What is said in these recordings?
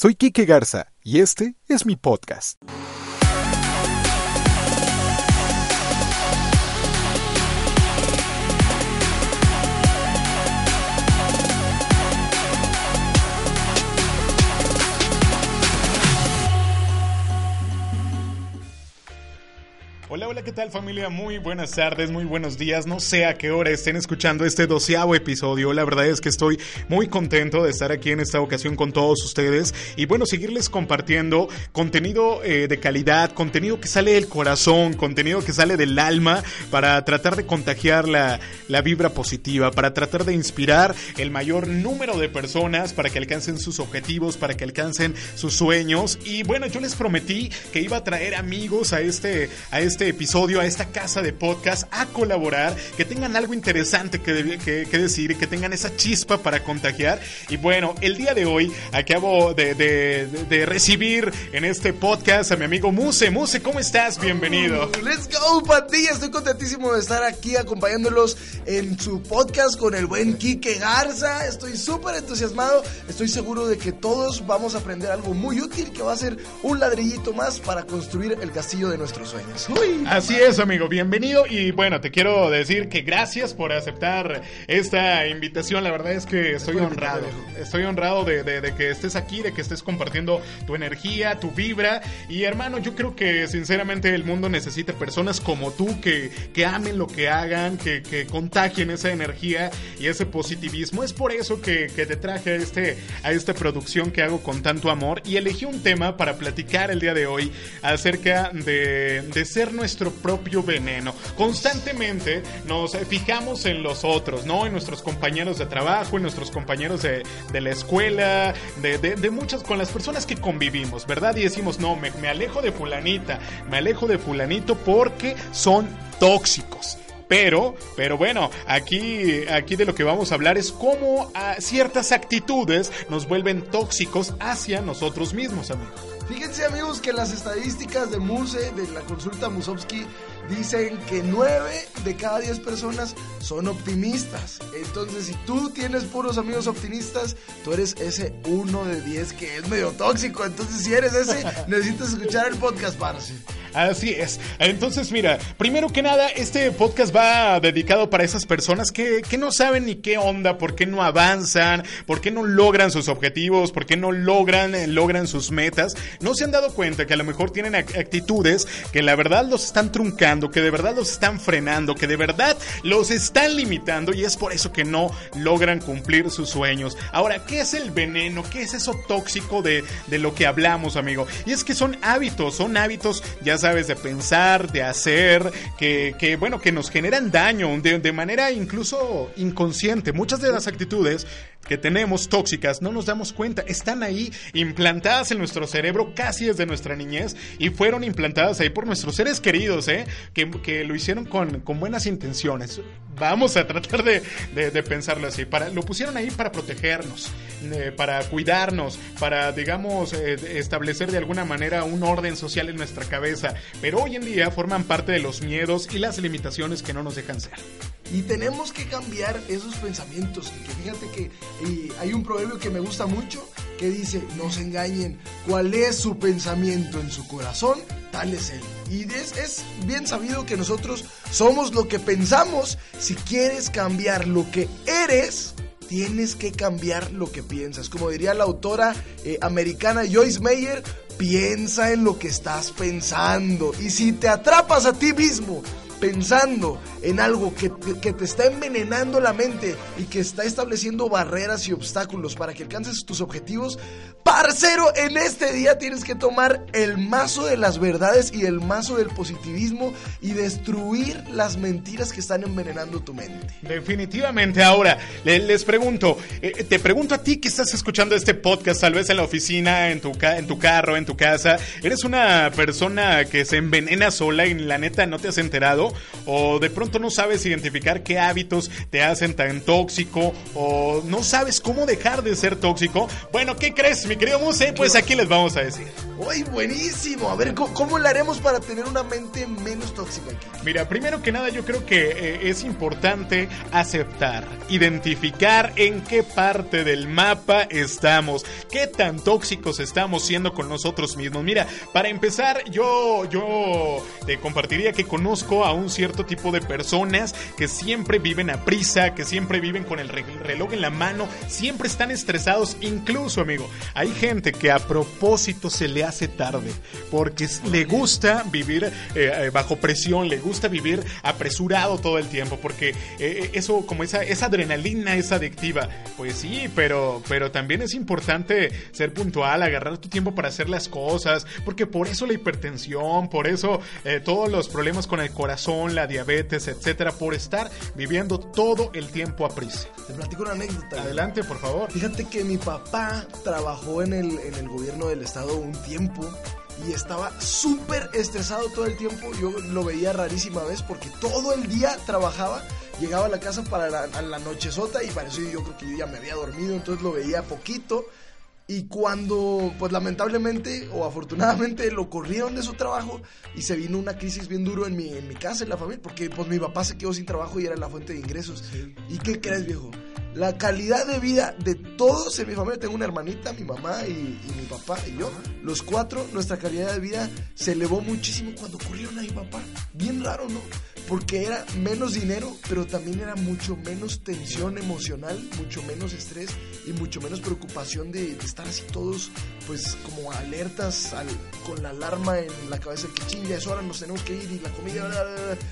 Soy Quique Garza y este es mi podcast. Hola, ¿qué tal familia? Muy buenas tardes, muy buenos días. No sé a qué hora estén escuchando este doceavo episodio. La verdad es que estoy muy contento de estar aquí en esta ocasión con todos ustedes y bueno, seguirles compartiendo contenido eh, de calidad, contenido que sale del corazón, contenido que sale del alma para tratar de contagiar la, la vibra positiva, para tratar de inspirar el mayor número de personas para que alcancen sus objetivos, para que alcancen sus sueños. Y bueno, yo les prometí que iba a traer amigos a este, a este este episodio, a esta casa de podcast, a colaborar, que tengan algo interesante que, que, que decir, que tengan esa chispa para contagiar. Y bueno, el día de hoy acabo de, de, de recibir en este podcast a mi amigo Muse. Muse, ¿cómo estás? Bienvenido. Let's go, pandilla. Estoy contentísimo de estar aquí acompañándolos en su podcast con el buen Quique Garza. Estoy súper entusiasmado. Estoy seguro de que todos vamos a aprender algo muy útil que va a ser un ladrillito más para construir el castillo de nuestros sueños. Uy. Así es, amigo, bienvenido. Y bueno, te quiero decir que gracias por aceptar esta invitación, la verdad es que estoy honrado, estoy honrado de, de, de, que estés aquí, de que estés compartiendo tu energía, tu vibra. Y hermano, yo creo que sinceramente el mundo necesita personas como tú que, que amen lo que hagan, que, que contagien esa energía y ese positivismo, es por eso que, que te traje a, este, a esta producción que hago con tanto amor. Y elegí un tema para platicar el día de hoy acerca de, de ser nuestro propio veneno. Constantemente nos fijamos en los otros, ¿no? En nuestros compañeros de trabajo, en nuestros compañeros de, de la escuela, de, de, muchas, con las personas que convivimos, ¿verdad? Y decimos, no, me, me alejo de fulanita, me alejo de fulanito porque son tóxicos. Pero, pero bueno, aquí, aquí de lo que vamos a hablar es cómo a ciertas actitudes nos vuelven tóxicos hacia nosotros mismos, amigos. Fíjense amigos que las estadísticas de Muse, de la consulta Musovsky, dicen que 9 de cada 10 personas son optimistas. Entonces, si tú tienes puros amigos optimistas, tú eres ese 1 de 10 que es medio tóxico. Entonces, si eres ese, necesitas escuchar el podcast, parce. Así es. Entonces, mira, primero que nada, este podcast va dedicado para esas personas que, que, no saben ni qué onda, por qué no avanzan, por qué no logran sus objetivos, por qué no logran, logran sus metas. No se han dado cuenta que a lo mejor tienen actitudes que la verdad los están truncando, que de verdad los están frenando, que de verdad los están limitando y es por eso que no logran cumplir sus sueños. Ahora, ¿qué es el veneno? ¿Qué es eso tóxico de, de lo que hablamos, amigo? Y es que son hábitos, son hábitos, ya sabes, de pensar, de hacer, que, que bueno, que nos generan daño de, de, manera incluso inconsciente. Muchas de las actitudes que tenemos tóxicas no nos damos cuenta, están ahí implantadas en nuestro cerebro casi desde nuestra niñez y fueron implantadas ahí por nuestros seres queridos, ¿eh? que, que lo hicieron con, con, buenas intenciones. Vamos a tratar de, de, pensarlo así. Para, lo pusieron ahí para protegernos, eh, para cuidarnos, para, digamos, eh, establecer de alguna manera un orden social en nuestra cabeza pero hoy en día forman parte de los miedos y las limitaciones que no nos dejan ser. Y tenemos que cambiar esos pensamientos. Que fíjate que eh, hay un proverbio que me gusta mucho que dice, no se engañen, cuál es su pensamiento en su corazón, tal es él. Y es, es bien sabido que nosotros somos lo que pensamos. Si quieres cambiar lo que eres, tienes que cambiar lo que piensas. Como diría la autora eh, americana Joyce Meyer, piensa en lo que estás pensando. Y si te atrapas a ti mismo pensando en algo que que te, está envenenando la mente y que está estableciendo barreras y obstáculos para que alcances tus objetivos, parcero, en este día tienes que tomar el mazo de las verdades y el mazo del positivismo y destruir las mentiras que están envenenando tu mente. Definitivamente. Ahora, les pregunto, eh, te pregunto a ti que estás escuchando este podcast, tal vez en la oficina, en tu, en tu carro, en tu casa, ¿eres una persona que se envenena sola y la neta no te has enterado? O de pronto no sabes identificar qué hábitos te hacen tan tóxico o no sabes cómo dejar de ser tóxico, bueno, ¿qué crees, mi querido Muse? Pues aquí les vamos a decir. ¡Uy, buenísimo! A ver, ¿cómo, cómo le haremos para tener una mente menos tóxica aquí? Mira, primero que nada yo creo que eh, es importante aceptar, identificar en qué parte del mapa estamos, qué tan tóxicos estamos siendo con nosotros mismos. Mira, para empezar, yo, yo te compartiría que conozco a un cierto tipo de personas que siempre viven a prisa, que siempre viven con el reloj en la mano, siempre están estresados, incluso amigo, hay gente que a propósito se le hace tarde, porque le gusta vivir eh, eh, bajo presión, le gusta vivir apresurado todo el tiempo, porque eh, eso como esa, adrenalina es adictiva. Pues sí, pero, pero también es importante ser puntual, agarrar tu tiempo para hacer las cosas, porque por eso la hipertensión, por eso todos los problemas con el corazón, la diabetes, etcétera, por estar viviendo todo el tiempo a prisa. Te platico una anécdota. Adelante, por favor. Fíjate que mi papá trabajó en el, en el gobierno del estado un tiempo y estaba súper estresado todo el tiempo. Yo lo veía rarísima vez porque todo el día trabajaba. Llegaba a la casa para la, a la nochezota y parecía yo creo que yo ya me había dormido, entonces lo veía poquito. Y cuando, pues lamentablemente o afortunadamente lo corrieron de su trabajo y se vino una crisis bien duro en mi, en mi casa, en la familia, porque pues mi papá se quedó sin trabajo y era la fuente de ingresos. ¿Y qué crees, viejo? La calidad de vida de todos en mi familia, tengo una hermanita, mi mamá y, y mi papá y yo, los cuatro, nuestra calidad de vida se elevó muchísimo cuando corrieron a mi papá. Bien raro, ¿no? porque era menos dinero, pero también era mucho menos tensión emocional, mucho menos estrés y mucho menos preocupación de, estar así todos, pues como alertas con la alarma en la cabeza el que chinga, es hora, nos tenemos que ir y la comida.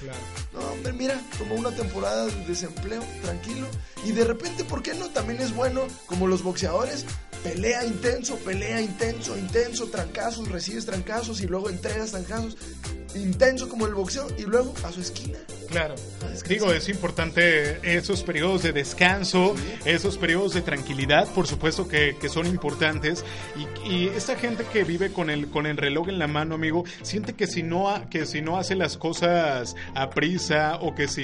Claro. No, hombre, mira, como una temporada de desempleo, tranquilo. Y de repente, ¿por qué no? También es bueno, como los boxeadores, pelea intenso, pelea intenso, intenso, trancazos, recibes trancazos y luego entregas trancazos intenso como el boxeo y luego a su esquina. Claro. Digo, es importante esos periodos de descanso, esos periodos de tranquilidad, por supuesto que, son importantes. Y, y, esa gente que vive con el, con el reloj en la mano, amigo, siente que si no, que si no hace las cosas a prisa o que si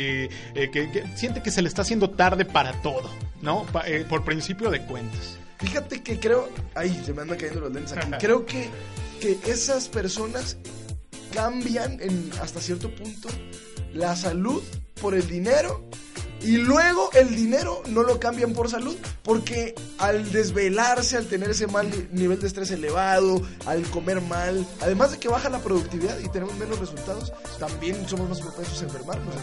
eh, que, siente que se le está haciendo tarde para todo, ¿no? Eh, por principio de cuentas. Fíjate que creo, ay, se me andan cayendo los lentes aquí. creo que, que esas personas cambian en, hasta cierto punto la salud por el dinero y luego el dinero no lo cambian por salud, porque al desvelarse, al tener ese mal nivel de estrés elevado, al comer mal, además de que baja la productividad y tenemos menos resultados, también somos más propensos a enfermarnos.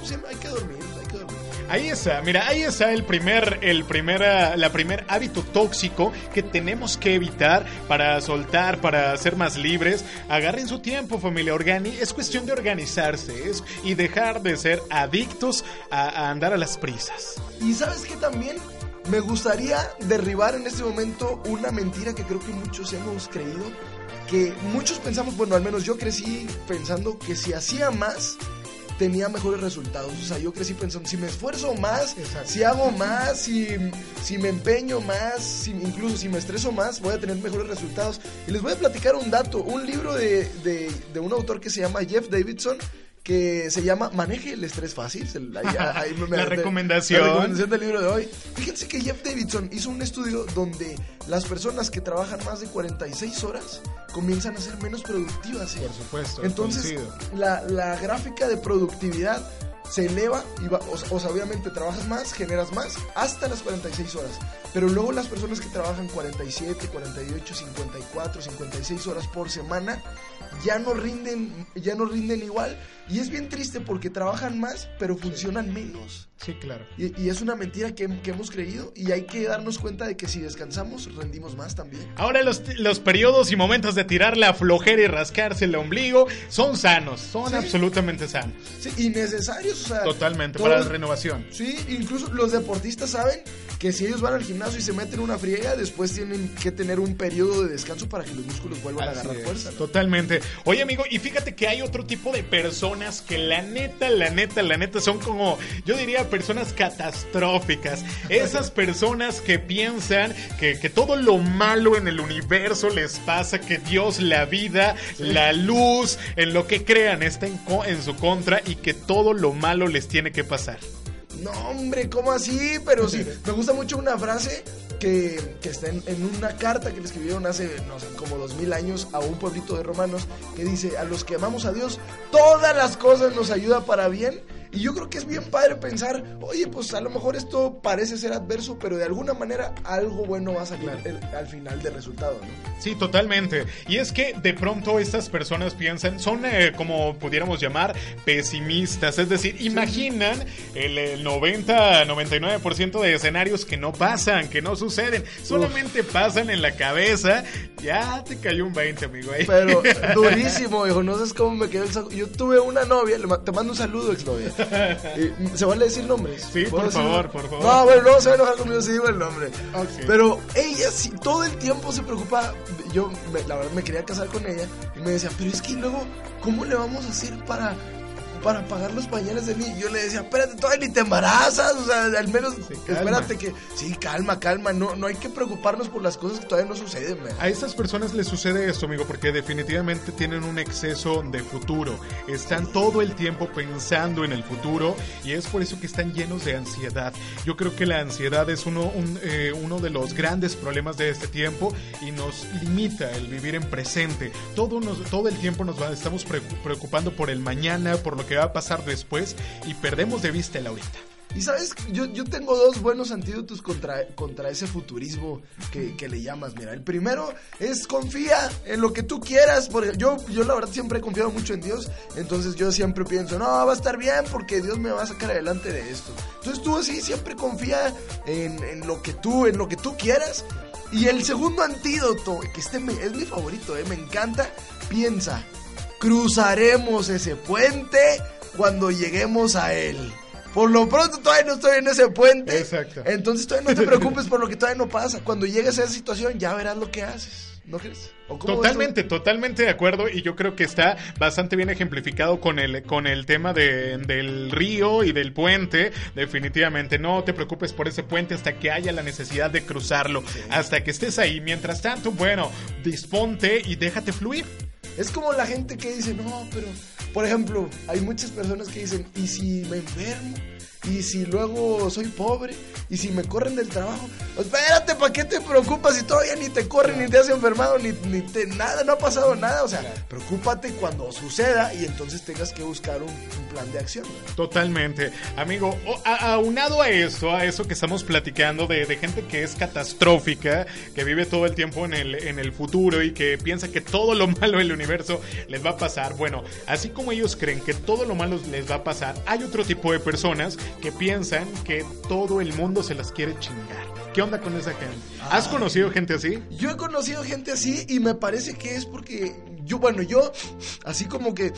Pues, hay que dormir, hay que dormir. Ahí está, mira, ahí está el primer, el primer, la primer hábito tóxico que tenemos que evitar para soltar, para ser más libres. Agarren su tiempo, familia Organi. Es cuestión de organizarse y dejar de ser adictos a, andar a las prisas. Y sabes que también me gustaría derribar en este momento una mentira que creo que muchos hemos creído. Que muchos pensamos, bueno, al menos yo crecí pensando que si hacía más, tenía mejores resultados. O sea, yo crecí pensando, si me esfuerzo más, si hago más, si, si me empeño más, si, incluso si me estreso más, voy a tener mejores resultados. Y les voy a platicar un dato, un libro de, de, de un autor que se llama Jeff Davidson que se llama Maneje el estrés fácil. la recomendación. La recomendación del libro de hoy. Fíjense que Jeff Davidson hizo un estudio donde las personas que trabajan más de 46 horas comienzan a ser menos productivas. ¿eh? Por supuesto. Entonces, la, la, gráfica de productividad se eleva y va, o, sea, obviamente trabajas más, generas más hasta las 46 horas. Pero luego las personas que trabajan 47, 48, 54, 56 horas por semana ya no rinden, ya no rinden igual. Y es bien triste porque trabajan más, pero funcionan menos. Sí, claro. Y, es una mentira que, hemos creído y hay que darnos cuenta de que si descansamos, rendimos más también. Ahora los, los periodos y momentos de tirar la flojera y rascarse el ombligo son sanos, son absolutamente sanos. Sí, y necesarios, o sea. Totalmente, para la renovación. Sí, incluso los deportistas saben que si ellos van al gimnasio y se meten una friega, después tienen que tener un periodo de descanso para que los músculos vuelvan a agarrar fuerza. Totalmente. Oye, amigo, y fíjate que hay otro tipo de personas que la neta, la neta, la neta son como, yo diría personas catastróficas, esas personas que piensan que, que todo lo malo en el universo les pasa, que Dios, la vida, la luz, en lo que crean está en, en su contra y que todo lo malo les tiene que pasar. No, hombre, ¿cómo así? Pero sí, me gusta mucho una frase que, está en, en una carta que le escribieron hace, no sé, como dos mil años a un pueblito de romanos que dice, a los que amamos a Dios, todas las cosas nos ayuda para bien. Y yo creo que es bien padre pensar, oye, pues a lo mejor esto parece ser adverso, pero de alguna manera algo bueno va a salir el- al final del resultado, ¿no? Sí, totalmente. Y es que de pronto estas personas piensan, son eh, como pudiéramos llamar pesimistas, es decir, imaginan el, el 90-99% de escenarios que no pasan, que no suceden, solamente pasan en la cabeza. Ya te cayó un 20, amigo. ahí. Pero durísimo, hijo. No sabes cómo me quedó el saco. Yo tuve una novia, te mando un saludo, exnovia. Eh, ¿Se vale decir nombres? Sí, ¿Puedo por favor, por favor. No, bueno, luego se va a enojar conmigo si digo el nombre. Pero ella sí, todo el tiempo se preocupa. Yo, me- la verdad, me quería casar con ella. Y me decía, pero es que luego, ¿cómo le vamos a hacer para para pagar los pañales de mí. Yo le decía, espérate, todavía ni te embarazas, o sea, al menos espérate que, sí, calma, calma, no, no hay que preocuparnos por las cosas que todavía no suceden, man. A estas personas les sucede esto, amigo, porque definitivamente tienen un exceso de futuro. Están todo el tiempo pensando en el futuro y es por eso que están llenos de ansiedad. Yo creo que la ansiedad es uno, un, eh, uno de los grandes problemas de este tiempo y nos limita el vivir en presente. Todo, nos, todo el tiempo nos va, estamos preocu- preocupando por el mañana, por lo que va a pasar después y perdemos de vista el ahorita. Y sabes, yo, yo tengo dos buenos antídotos contra, contra ese futurismo que, que le llamas. Mira, el primero es confía en lo que tú quieras. Porque yo, yo la verdad siempre he confiado mucho en Dios. Entonces yo siempre pienso, no, va a estar bien porque Dios me va a sacar adelante de esto. Entonces tú así siempre confía en, en lo que tú, en lo que tú quieras. Y el segundo antídoto, que este es mi favorito, eh, me encanta, piensa, cruzaremos ese puente cuando lleguemos a él. Por lo pronto todavía no estoy en ese puente. Exacto. Entonces todavía no te preocupes por lo que todavía no pasa. Cuando llegues a esa situación ya verás lo que haces. ¿No crees? Totalmente, totalmente de acuerdo y yo creo que está bastante bien ejemplificado con el, con el tema de, del río y del puente. Definitivamente, no te preocupes por ese puente hasta que haya la necesidad de cruzarlo, hasta que estés ahí. Mientras tanto, bueno, disponte y déjate fluir. Es como la gente que dice, no, pero, por ejemplo, hay muchas personas que dicen, ¿y si me enfermo? ¿Y si luego soy pobre? ¿Y si me corren del trabajo? Espérate, ¿para qué te preocupas si todavía ni te corren, ni te has enfermado, ni, ni te, nada, no ha pasado nada? O sea, preocúpate cuando suceda y entonces tengas que buscar un, un plan de acción. Totalmente. Amigo, a- aunado a eso, a eso que estamos platicando de, de gente que es catastrófica, que vive todo el tiempo en el, en el futuro y que piensa que todo lo malo del universo les va a pasar. Bueno, así como ellos creen que todo lo malo les va a pasar, hay otro tipo de personas que piensan que todo el mundo se las quiere chingar. ¿Qué onda con esa gente? ¿Has conocido gente así? Yo he conocido gente así y me parece que es porque yo, bueno, yo así como que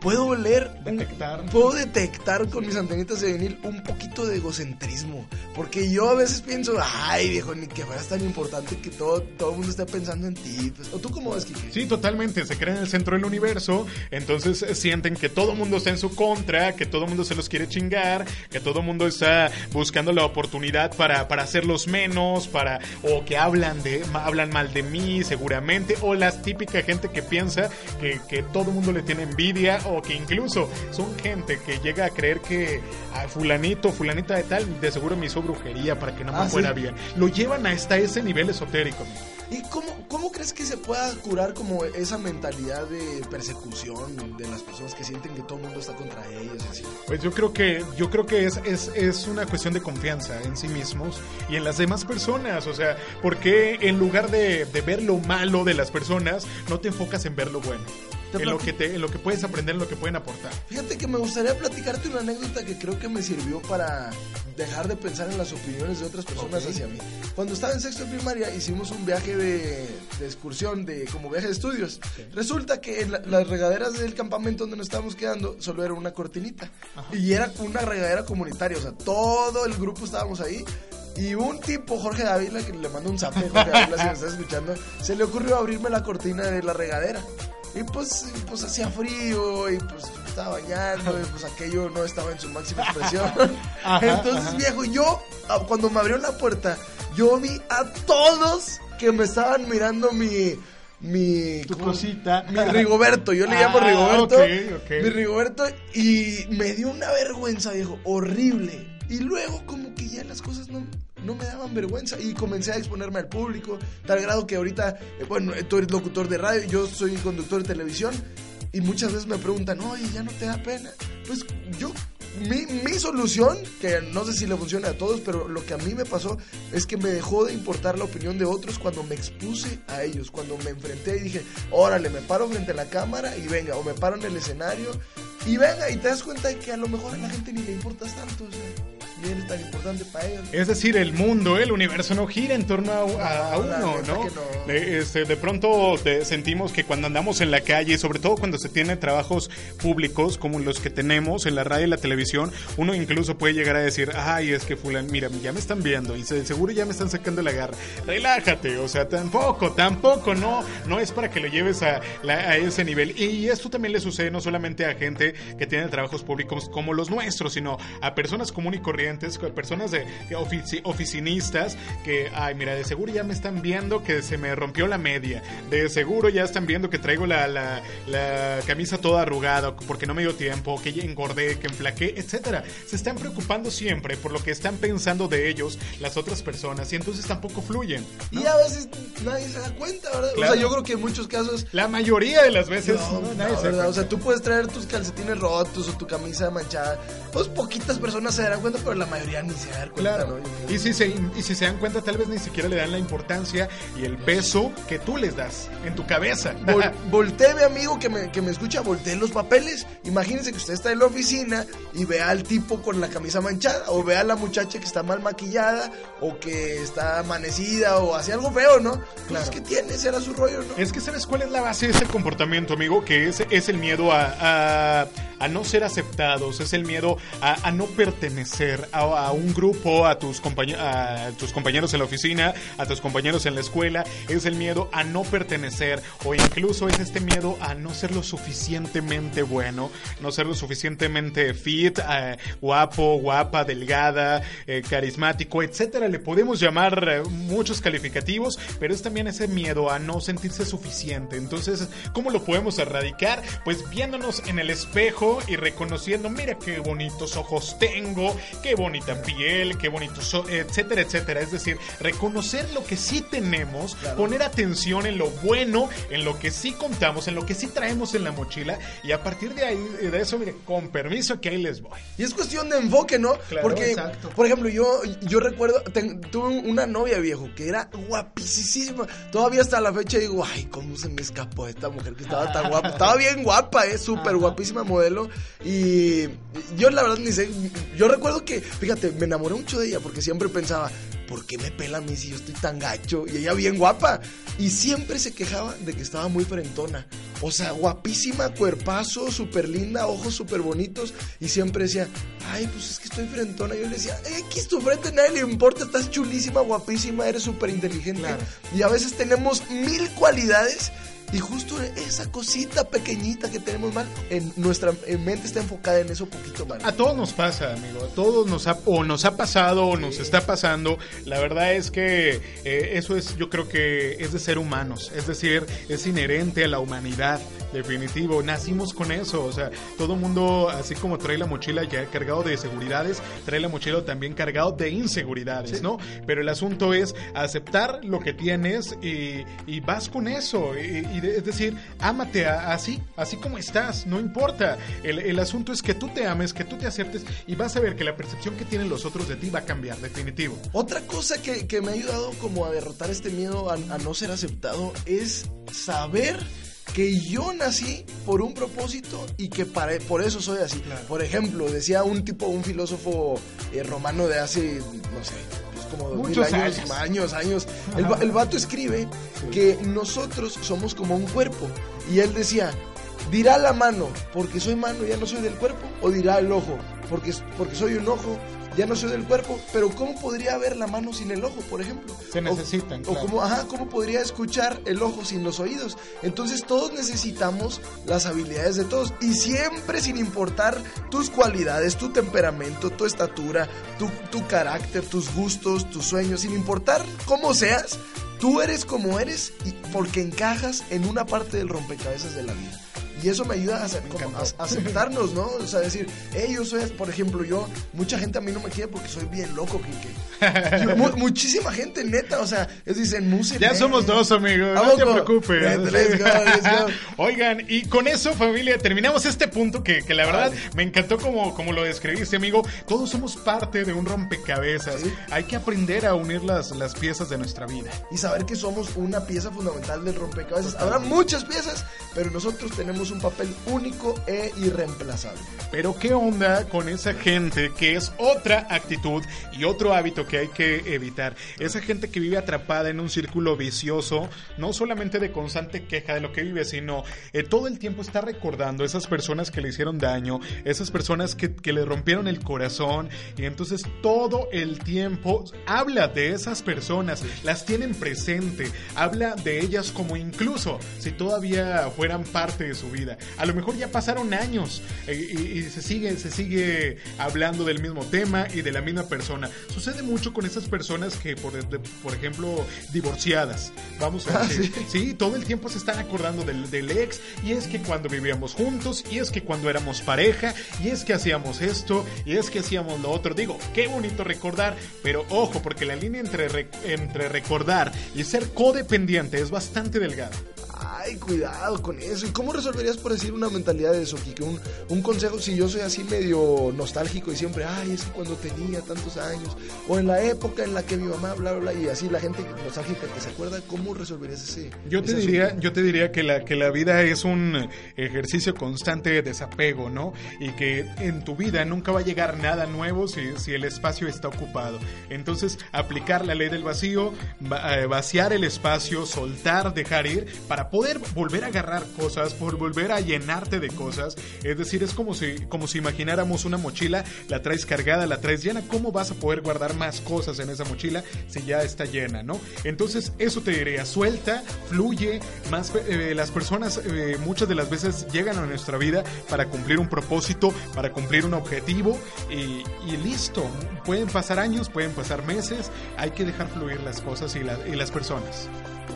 puedo oler, un- Detectar. puedo detectar con mis antenitas de vinil un poquito de egocentrismo. Porque yo a veces pienso, ay viejo, ni que fueras tan importante que todo, todo el mundo esté pensando en ti. Pues, ¿O tú cómo ves, Kike? Sí, totalmente. Se creen en el centro del universo. Entonces eh, sienten que todo el mundo está en su contra, que todo el mundo se los quiere chingar, que todo el mundo está buscando la oportunidad para, para hacerlos menos, para. o que hablan de. hablan mal de mí, seguramente. O la típica gente que piensa que, que todo el mundo le tiene envidia. O que incluso son gente que llega a creer que a fulanito, fulanita de tal, de seguro me hizo brujería para que no me Ah, ¿sí? fuera bien. Lo llevan hasta ese nivel esotérico. ¿Y cómo, cómo crees que se pueda curar como esa mentalidad de persecución de las personas que sienten que todo el mundo está contra ellos así? Pues yo creo que, yo creo que es, es, es una cuestión de confianza en sí mismos y en las demás personas. O sea, ¿por qué en lugar de, de ver lo malo de las personas, no te enfocas en ver lo bueno? En lo, que te, en lo que puedes aprender, en lo que pueden aportar. Fíjate que me gustaría platicarte una anécdota que creo que me sirvió para dejar de pensar en las opiniones de otras personas Ok. hacia mí. Cuando estaba en sexto de primaria hicimos un viaje de, de excursión, de como viaje de estudios. Resulta que en la- las regaderas del campamento donde nos estábamos quedando solo era una cortinita. Y era una regadera comunitaria, o sea, todo el grupo estábamos ahí. Y un tipo, Jorge Dávila, que le mando un zape, Jorge Dávila, si me estás escuchando, se le ocurrió abrirme la cortina de la regadera. Y pues, pues hacía frío y pues estaba bañando, y pues aquello no estaba en su máxima expresión. Ajá, Entonces, ajá. viejo, yo, ah, cuando me abrió la puerta, yo vi a todos que me estaban mirando mi. Mi, Tu cosita. mi Rigoberto, yo le llamo Ah, Rigoberto. Mi Rigoberto, y me dio una vergüenza, viejo, horrible. Y luego, como que ya las cosas no, no me daban vergüenza. Y comencé a exponerme al público, tal grado que ahorita, eh, bueno, eh, tú eres locutor de radio, yo soy conductor de televisión. Y muchas veces me preguntan, oye, ya no te da pena. Pues yo, mi, mi solución, que no sé si le funciona a todos, pero lo que a mí me pasó es que me dejó de importar la opinión de otros cuando me expuse a ellos, cuando me enfrenté y dije, órale, me paro frente a la cámara y venga, o me paro en el escenario y venga, y te das cuenta de que a lo mejor a la gente ni le importas tanto, o sea, eres tan importante para ellos. Es decir, el mundo, el universo no gira en torno a, a- a No, la uno, ¿no? De, este, de pronto sentimos que cuando andamos en la calle, sobre todo cuando se tienen trabajos públicos como los que tenemos en la radio y la televisión, uno incluso puede llegar a decir, ay, es que fulan, mira, ya me están viendo y se- seguro ya me están sacando la garra. Relájate, o sea, tampoco, tampoco, no, no es para que lo lleves a, la- a ese nivel. Y esto también le sucede no solamente a gente que tiene trabajos públicos como los nuestros, sino a personas comunes y corrientes, a personas de que ofici- oficinistas que, ay, mira, de seguro ya me están viendo que se me rompió la media, de seguro ya están viendo que traigo la, la, la camisa toda arrugada porque no me dio tiempo, que ya engordé, que enflaqué, etcétera. Se están preocupando siempre por lo que están pensando de ellos las otras personas y entonces tampoco fluyen. ¿no? Y a veces nadie se da cuenta, ¿verdad? Claro. O sea, yo creo que en muchos casos La mayoría de las veces No, no, nadie se da ¿verdad? O cuenta. sea, tú puedes traer tus calcetines rotos o tu camisa manchada. Pues poquitas personas se darán cuenta, pero la mayoría ni se dan cuenta, Claro. ¿no? Y si, se, y si se dan cuenta, tal vez ni siquiera le dan la importancia y el peso que tú les das en tu cabeza. Vol- voltee, mi amigo que me, que me escucha, voltee los papeles. Imagínense que usted está en la oficina y vea al tipo con la camisa manchada, o vea a la muchacha que está mal maquillada, o que está amanecida, o hace algo feo, ¿no? Pues, Claro. ¿qué tiene? Será su rollo, ¿no? Es que sabes cuál es la base de ese comportamiento, amigo, que es, es el miedo a, a- a no ser aceptados, es el miedo a, no pertenecer a, un grupo, a tus, compañe- a tus compañeros en la oficina, a tus compañeros en la escuela, es el miedo a no pertenecer o incluso es este miedo a no ser lo suficientemente bueno, no ser lo suficientemente fit, eh, guapo, guapa, delgada, eh, carismático, etcétera. Le podemos llamar eh, muchos calificativos, pero es también ese miedo a no sentirse suficiente. Entonces, ¿cómo lo podemos erradicar? Pues viéndonos en el espejo y reconociendo, mira qué bonitos ojos tengo, qué bonita piel, qué bonito, so- etcétera, etcétera. Es decir, reconocer lo que sí tenemos, poner atención en lo bueno, en lo que sí contamos, en lo que sí traemos en la mochila y a partir de ahí, de eso, mire, con permiso que ahí les voy. Y es cuestión de enfoque, ¿no? Claro, Porque, exacto. por ejemplo, yo, yo recuerdo, ten- tuve una novia viejo que era guapísima. Todavía hasta la fecha digo, ay, cómo se me escapó esta mujer que estaba tan guapa. Estaba bien guapa, es súper guapísima modelo. Y yo la verdad ni sé, yo recuerdo que, fíjate, me enamoré mucho de ella porque siempre pensaba, ¿por qué me pela a mí si yo estoy tan gacho? Y ella bien guapa. Y siempre se quejaba de que estaba muy frentona. O sea, guapísima, cuerpazo, súper linda, ojos súper bonitos. Y siempre decía, ay, pues es que estoy frentona. Yo le decía, X tu frente, nadie le importa, estás chulísima, guapísima, eres súper inteligente. Claro. Y a veces tenemos mil cualidades. Y justo esa cosita pequeñita que tenemos mal, en nuestra en mente está enfocada en eso poquito mal. A todos nos pasa, amigo. A todos nos ha, o nos ha pasado o nos está pasando. La verdad es que eh, eso es, yo creo que es de ser humanos. Es decir, es inherente a la humanidad, definitivo. Nacimos con eso. O sea, todo mundo, así como trae la mochila ya cargado de seguridades, trae la mochila también cargado de inseguridades, ¿no? Pero el asunto es aceptar lo que tienes y, y vas con eso. Y, y de- es decir, ámate a- así, así como estás, no importa. El, el asunto es que tú te ames, que tú te aceptes y vas a ver que la percepción que tienen los otros de ti va a cambiar, definitivo. Otra cosa que, que me ha ayudado como a derrotar este miedo a, a no ser aceptado es saber que yo nací por un propósito y que para, por eso soy así. Por ejemplo, decía un tipo, un filósofo eh, romano de hace, no sé, pues como dos mil años, años. años, años. El, el vato escribe que nosotros somos como un cuerpo. Y él decía, dirá la mano, porque soy mano, ya no soy del cuerpo, o dirá el ojo, porque, porque soy un ojo, ya no soy del cuerpo, pero ¿cómo podría ver la mano sin el ojo, por ejemplo? Se necesitan. O, claro. cómo, ajá, ¿cómo podría escuchar el ojo sin los oídos? Entonces todos necesitamos las habilidades de todos y siempre sin importar tus cualidades, tu temperamento, tu estatura, tu, tu carácter, tus gustos, tus sueños, sin importar cómo seas, tú eres como eres y porque encajas en una parte del rompecabezas de la vida. Y eso me ayuda a, como a- aceptarnos, ¿no? O sea, decir, hey, yo soy, por ejemplo, yo, mucha gente a mí no me quiere porque soy bien loco. Yo- mu- muchísima gente, neta, o sea, es dicen, muse. Ya man". somos dos, amigos. ¿A No te preocupes. Let's go, let's go. Oigan, y con eso, familia, terminamos este punto que, que la verdad me encantó como, como lo describiste, amigo. Todos somos parte de un rompecabezas. Sí. Hay que aprender a unir las, las piezas de nuestra vida. y saber que somos una pieza fundamental del rompecabezas. Habrá muchas piezas, pero nosotros tenemos un papel único e irreemplazable. Pero qué onda con esa gente que es otra actitud y otro hábito que hay que evitar. Esa gente que vive atrapada en un círculo vicioso, no solamente de constante queja de lo que vive, sino eh, todo el tiempo está recordando esas personas que le hicieron daño, esas personas que, que le rompieron el corazón y entonces todo el tiempo habla de esas personas, las tienen presente, habla de ellas como incluso si todavía fueran parte de su vida. A lo mejor ya pasaron años eh, y, y se sigue se sigue hablando del mismo tema y de la misma persona. Sucede mucho con esas personas que por, de- por ejemplo divorciadas, vamos a Ah, decir, sí. sí, todo el tiempo se están acordando del, del ex y es que cuando vivíamos juntos y es que cuando éramos pareja y es que hacíamos esto y es que hacíamos lo otro. Digo, qué bonito recordar, pero ojo, porque la línea entre, re- entre recordar y ser codependiente es bastante delgada. Ay, cuidado con eso. ¿Y cómo resolverías, por decir, una mentalidad de eso, Kike? Un, un consejo, si yo soy así medio nostálgico y siempre, ay, es que cuando tenía tantos años, o en la época en la que mi mamá, bla, bla, bla, y así la gente nostálgica que se acuerda, ¿cómo resolverías ese Yo te ese diría, asunto? yo te diría que la, que la vida es un ejercicio constante de desapego, ¿no? Y que en tu vida nunca va a llegar nada nuevo si, si el espacio está ocupado. Entonces, aplicar la ley del vacío, va- eh, vaciar el espacio, soltar, dejar ir, para poder volver a agarrar cosas, por volver a llenarte de cosas. Es decir, es como si, como si imagináramos una mochila, la traes cargada, la traes llena. ¿Cómo vas a poder guardar más cosas en esa mochila si ya está llena, ¿no? Entonces, eso te diría, suelta, fluye, más eh, las personas eh, muchas de las veces llegan a nuestra vida para cumplir un propósito, para cumplir un objetivo y, listo. Pueden pasar años, pueden pasar meses, hay que dejar fluir las cosas y, la- y las personas.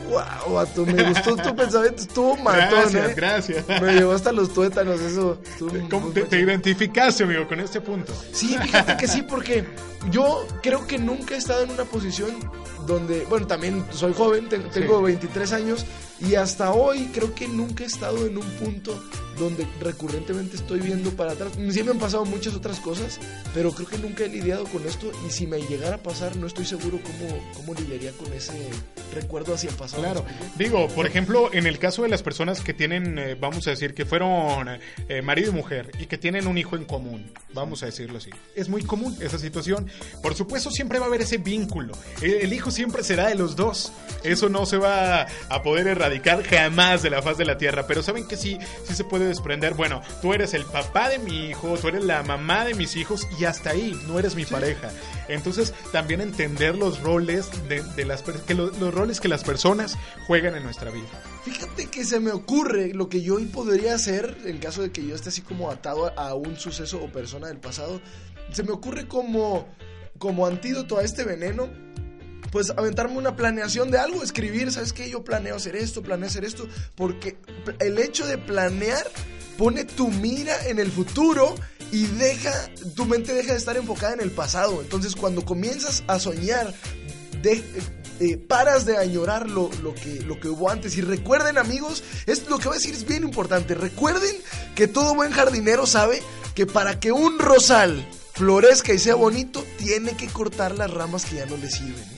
Wow, vato, me gustó tu pensamiento, estuvo matón, Gracias, ¿eh? gracias. Me llevó hasta los tuétanos, eso. estuvo ¿Cómo muy te, te identificaste, amigo, con este punto? Sí, fíjate que sí, porque yo creo que nunca he estado en una posición donde, bueno, también soy joven, ten- tengo 23 años y hasta hoy creo que nunca he estado en un punto donde recurrentemente estoy viendo para atrás. Sí me han pasado muchas otras cosas, pero creo que nunca he lidiado con esto y si me llegara a pasar no estoy seguro cómo, cómo lidiaría con ese recuerdo hacia el pasado. Claro. Digo, por ejemplo, en el caso de las personas que tienen, eh, vamos a decir, que fueron eh, marido y mujer y que tienen un hijo en común, vamos a decirlo así. Es muy común esa situación. Por supuesto, siempre va a haber ese vínculo. El, el hijo siempre será de los dos. Eso no se va a poder erradicar jamás de la faz de la tierra. Pero saben que sí, sí se puede desprender. Bueno, tú eres el papá de mi hijo, tú eres la mamá de mis hijos y hasta ahí, no eres mi pareja. Entonces, también entender los roles de, de las que lo- los roles que las personas juegan en nuestra vida. Fíjate que se me ocurre lo que yo hoy podría hacer en caso de que yo esté así como atado a, a un suceso o persona del pasado. Se me ocurre como, como antídoto a este veneno. Pues aventarme una planeación de algo, escribir, ¿sabes qué? Yo planeo hacer esto, planeo hacer esto, porque el hecho de planear pone tu mira en el futuro y deja, tu mente deja de estar enfocada en el pasado. Entonces cuando comienzas a soñar, de- eh, paras de añorar lo, lo que, lo que hubo antes. Y recuerden, amigos, es lo que voy a decir es bien importante. Recuerden que todo buen jardinero sabe que para que un rosal florezca y sea bonito, tiene que cortar las ramas que ya no le sirven.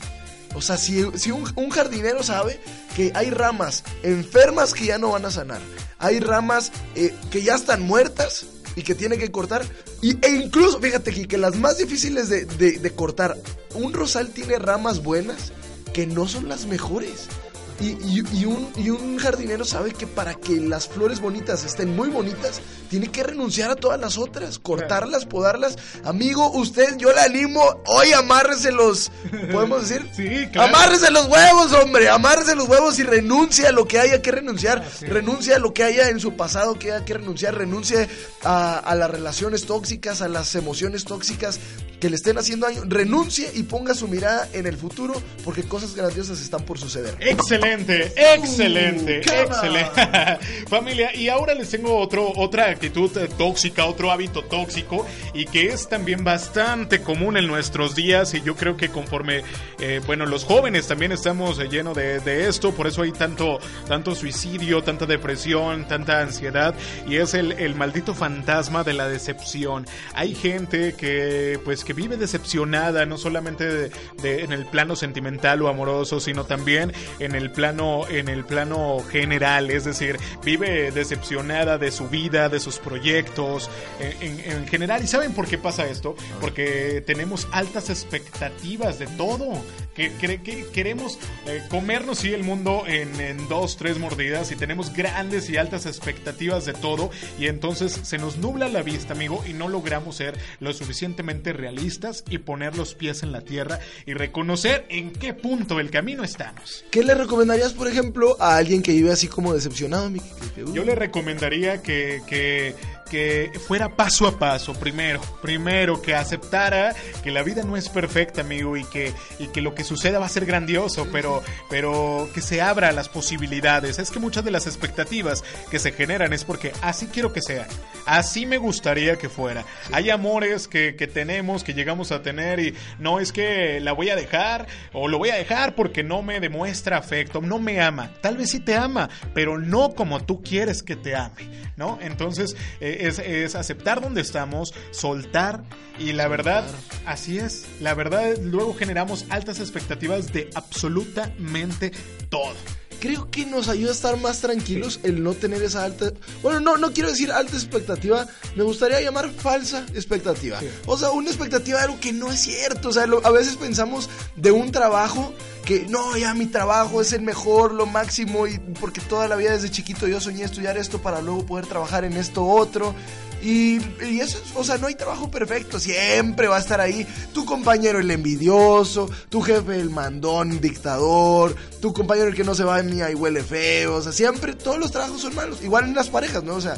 O sea, si, si un, jardinero sabe que hay ramas enfermas que ya no van a sanar, hay ramas eh, que ya están muertas y que tiene que cortar, y, e incluso, fíjate que las más difíciles de- de cortar, un rosal tiene ramas buenas que no son las mejores. Y, y- y un, y un jardinero sabe que para que las flores bonitas estén muy bonitas, tiene que renunciar a todas las otras, cortarlas, podarlas. Amigo, usted, yo le animo, hoy amárrese los, ¿podemos decir? Sí, claro. Amárrese los huevos, hombre, amárrese los huevos y renuncia a lo que haya que renunciar. Renuncia a lo que haya en su pasado que haya que renunciar. Renuncie a, a las relaciones tóxicas, a las emociones tóxicas que le estén haciendo daño. Renuncie y ponga su mirada en el futuro porque cosas grandiosas están por suceder. Excelente, excelente, Uh, come on. excelente. Familia, y ahora les tengo otro, otra actitud eh, tóxica, otro hábito tóxico, y que es también bastante común en nuestros días, y yo creo que conforme, eh, bueno, los jóvenes también estamos eh, llenos de, de esto, por eso hay tanto, tanto suicidio, tanta depresión, tanta ansiedad, y es el, el maldito fantasma de la decepción. Hay gente que, pues, que vive decepcionada, no solamente de- de- en el plano sentimental o amoroso, sino también en el plano, en el plano general, es decir, vive decepcionada de su vida, de sus proyectos, en, en- en general. ¿Y saben por qué pasa esto? Porque tenemos altas expectativas de todo, que, que- que queremos eh, comernos sí el mundo en, en dos, tres mordidas y tenemos grandes y altas expectativas de todo y entonces se nos nubla la vista, amigo, y no logramos ser lo suficientemente realistas y poner los pies en la tierra y reconocer en qué punto del camino estamos. ¿Qué le recomendarías, por ejemplo, a alguien que vive así como decepcionado, uh, Yo le recomendaría que, que fuera paso a paso, primero, primero, que aceptara que la vida no es perfecta, amigo, y que, y que lo que suceda va a ser grandioso, pero, pero que se abra a las posibilidades. Es que muchas de las expectativas que se generan es porque así quiero que sea, así me gustaría que fuera. Hay amores que, que tenemos, que llegamos a tener, y no es que la voy a dejar, o lo voy a dejar porque no me demuestra afecto, no me ama. Tal vez sí te ama, pero no como tú quieres que te ame, ¿no? Entonces, eh, es, es aceptar donde estamos, soltar, y la verdad, así es. La verdad, luego generamos altas expectativas de absolutamente todo. creo que nos ayuda a estar más tranquilos el no tener esa alta. Bueno, no, no quiero decir alta expectativa, me gustaría llamar falsa expectativa. O sea, una expectativa de algo que no es cierto. O sea, lo- a veces pensamos de un trabajo que no, ya mi trabajo es el mejor, lo máximo, y porque toda la vida desde chiquito yo soñé estudiar esto para luego poder trabajar en esto otro. Y, y eso, es- o sea, no hay trabajo perfecto, siempre va a estar ahí tu compañero el envidioso, tu jefe el mandón, dictador, tu compañero el que no se va ni ahí huele feo, o sea, siempre todos los trabajos son malos, igual en las parejas, ¿no? O sea,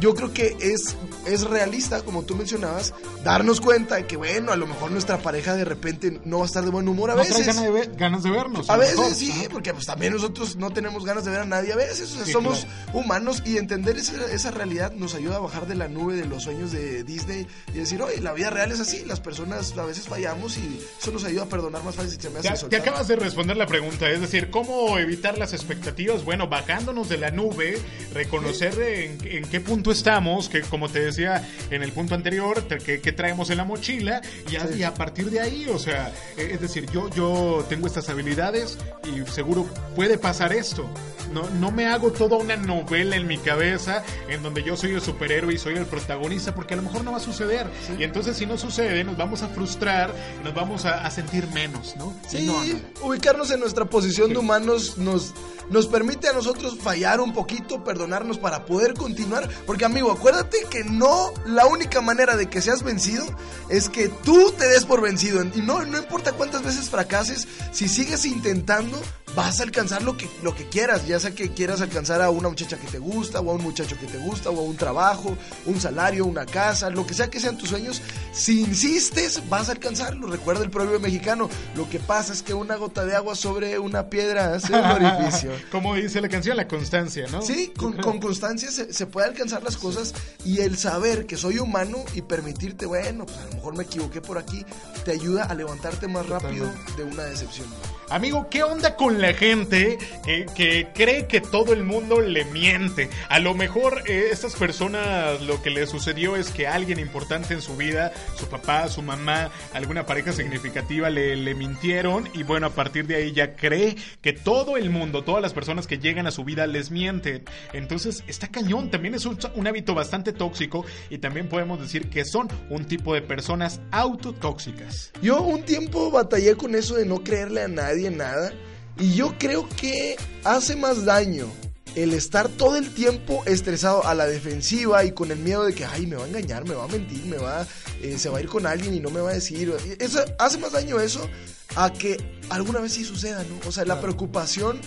yo creo que es, es realista, como tú mencionabas, darnos cuenta de que, bueno, a lo mejor nuestra pareja de repente no va a estar de buen humor a No trae veces. ganas de, ver- ganas de vernos. A veces mejor. sí, porque pues también nosotros no tenemos ganas de ver a nadie a veces, o sea, Sí, somos claro. humanos y entender esa, esa realidad nos ayuda a bajar de la nube de los sueños de Disney y decir, oye, la vida real es así, las personas a veces fallamos y eso nos ayuda a perdonar más fácil se me hace Te, te acabas de responder la pregunta, es decir, ¿cómo evitar las expectativas? Bueno, bajándonos de la nube, reconocer en, en qué punto estamos, que como te decía en el punto anterior, te- que, que traemos en la mochila, y a, y a partir de ahí, o sea, eh, es decir, yo, yo tengo estas habilidades y seguro puede pasar esto. No, no me hago toda una novela en mi cabeza en donde yo soy el superhéroe y soy el protagonista, porque a lo mejor no va a suceder. Y entonces si no sucede, nos vamos a frustrar, nos vamos a, a sentir menos, ¿no? Sí, No, no. ubicarnos en nuestra posición de humanos nos, nos permite a nosotros fallar un poquito, perdonarnos para poder continuar. Porque amigo, acuérdate que no, la única manera de que seas vencido es que tú te des por vencido. Y no, no importa cuántas veces fracases, si sigues intentando, vas a alcanzar lo que, lo que quieras. Ya sea que quieras alcanzar a una muchacha que te gusta, o a un muchacho que te gusta, o a un trabajo, un salario, una casa, lo que sea que sean tus sueños. Si insistes, vas a alcanzarlo. Recuerda el proverbio mexicano. Lo que pasa es que una gota de agua sobre una piedra hace un orificio. Como dice la canción, la constancia, ¿no? Sí, con, con constancia se, se puede alcanzar las cosas y el saber que soy humano y permitirte, bueno, pues a lo mejor me equivoqué por aquí, te ayuda a levantarte más rápido de una decepción. Amigo, ¿qué onda con la gente que, que cree que todo el mundo le miente? A lo mejor eh, estas personas lo que les sucedió es que alguien importante en su vida, su papá, su mamá, alguna pareja significativa le, le mintieron y bueno, a partir de ahí ya cree que todo el mundo, todas las personas que llegan a su vida les mienten. Entonces está cañón, también es un, un hábito bastante tóxico y también podemos decir que son un tipo de personas autotóxicas. Yo un tiempo batallé con eso de no creerle a nadie nada. Y yo creo que hace más daño el estar todo el tiempo estresado a la defensiva y con el miedo de que, ay, me va a engañar, me va a mentir, me va, eh, se va a ir con alguien y no me va a decir. Eso, hace más daño eso a que alguna vez sí suceda, ¿no? O sea, la preocupación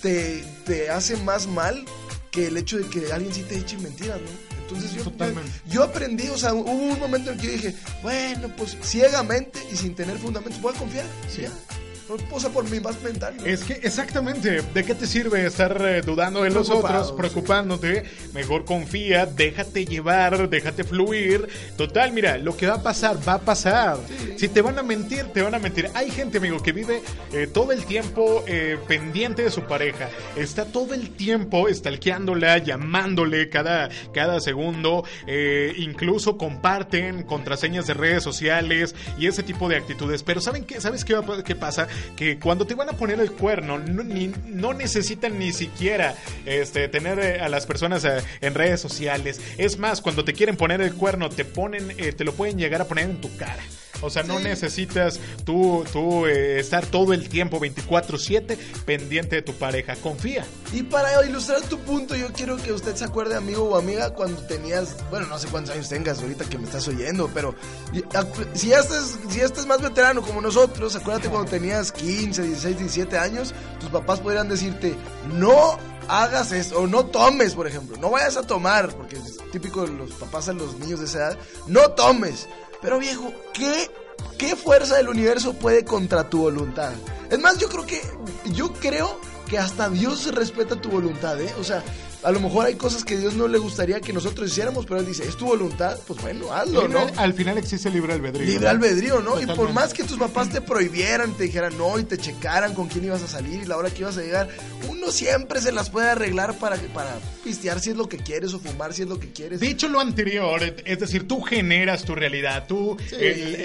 te, te hace más mal que el hecho de que alguien sí te eche mentiras, ¿no? Entonces yo, yo, aprendí, o sea, hubo un momento en que yo dije, bueno, pues ciegamente y sin tener fundamentos, voy a confiar. Sí. Posa por mi más mental. Es que exactamente, ¿de qué te sirve estar eh, dudando de los otros, preocupándote? Mejor confía, déjate llevar, déjate fluir. Total, mira, lo que va a pasar, va a pasar. Si te van a mentir, te van a mentir. Hay gente, amigo, que vive eh, todo el tiempo eh, pendiente de su pareja. Está todo el tiempo estalqueándola, llamándole cada, cada segundo. incluso comparten contraseñas de redes sociales y ese tipo de actitudes. Pero ¿saben qué? ¿Sabes qué, qué pasa? Que cuando te van a poner el cuerno no, no necesitan ni siquiera este, tener eh, a las personas eh, en redes sociales. Es más, cuando te quieren poner el cuerno, te ponen, eh, te lo pueden llegar a poner en tu cara. O sea, no necesitas tú, tú eh, estar todo el tiempo 24/7 pendiente de tu pareja. Confía. Y para ilustrar tu punto, yo quiero que usted se acuerde, amigo o amiga, cuando tenías, bueno, no sé cuántos años tengas ahorita que me estás oyendo, pero si ya estás, si ya estás más veterano como nosotros, acuérdate cuando tenías 15, 16, 17 años, tus papás podrían decirte, no hagas eso, o no tomes, por ejemplo, no vayas a tomar, porque es típico de los papás a los niños de esa edad, no tomes. Pero viejo, ¿qué, ¿qué fuerza del universo puede contra tu voluntad? Es más, yo creo que, yo creo que hasta Dios respeta tu voluntad, ¿eh? O sea, a lo mejor hay cosas que Dios no le gustaría que nosotros hiciéramos, pero Él dice, es tu voluntad, pues bueno, hazlo, ¿no? Al final existe libre albedrío. Libre albedrío, ¿no? Y por más que tus papás te prohibieran, te dijeran no y te checaran con quién ibas a salir y la hora que ibas a llegar, uno siempre se las puede arreglar para, para pistear si es lo que quieres o fumar si es lo que quieres. Dicho lo anterior, es decir, tú generas tu realidad, tú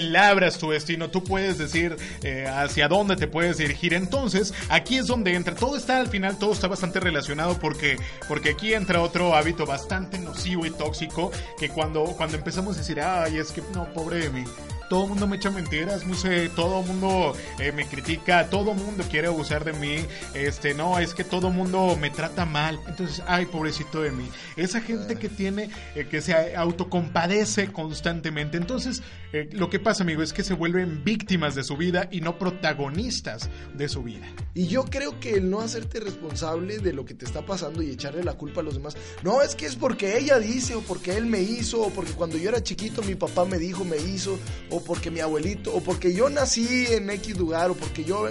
labras tu destino, tú puedes decir eh, hacia dónde te puedes dirigir. Entonces, aquí es donde entra. Todo está al final, todo está bastante relacionado porque, porque aquí entra otro hábito bastante nocivo y tóxico que cuando, cuando empezamos a decir, ay, es que no, pobre de mí todo el mundo me echa mentiras, no sé, todo el mundo eh, me critica, todo el mundo quiere abusar de mí, este, no, es que todo el mundo me trata mal, entonces, ay, pobrecito de mí. Esa gente que tiene, eh, que se autocompadece constantemente, entonces, eh, lo que pasa, amigo, es que se vuelven víctimas de su vida y no protagonistas de su vida. Y yo creo que el no hacerte responsable de lo que te está pasando y echarle la culpa a los demás, no, es que es porque ella dice, o porque él me hizo, o porque cuando yo era chiquito mi papá me dijo, me hizo, o porque mi abuelito, o porque yo nací en X lugar, o porque yo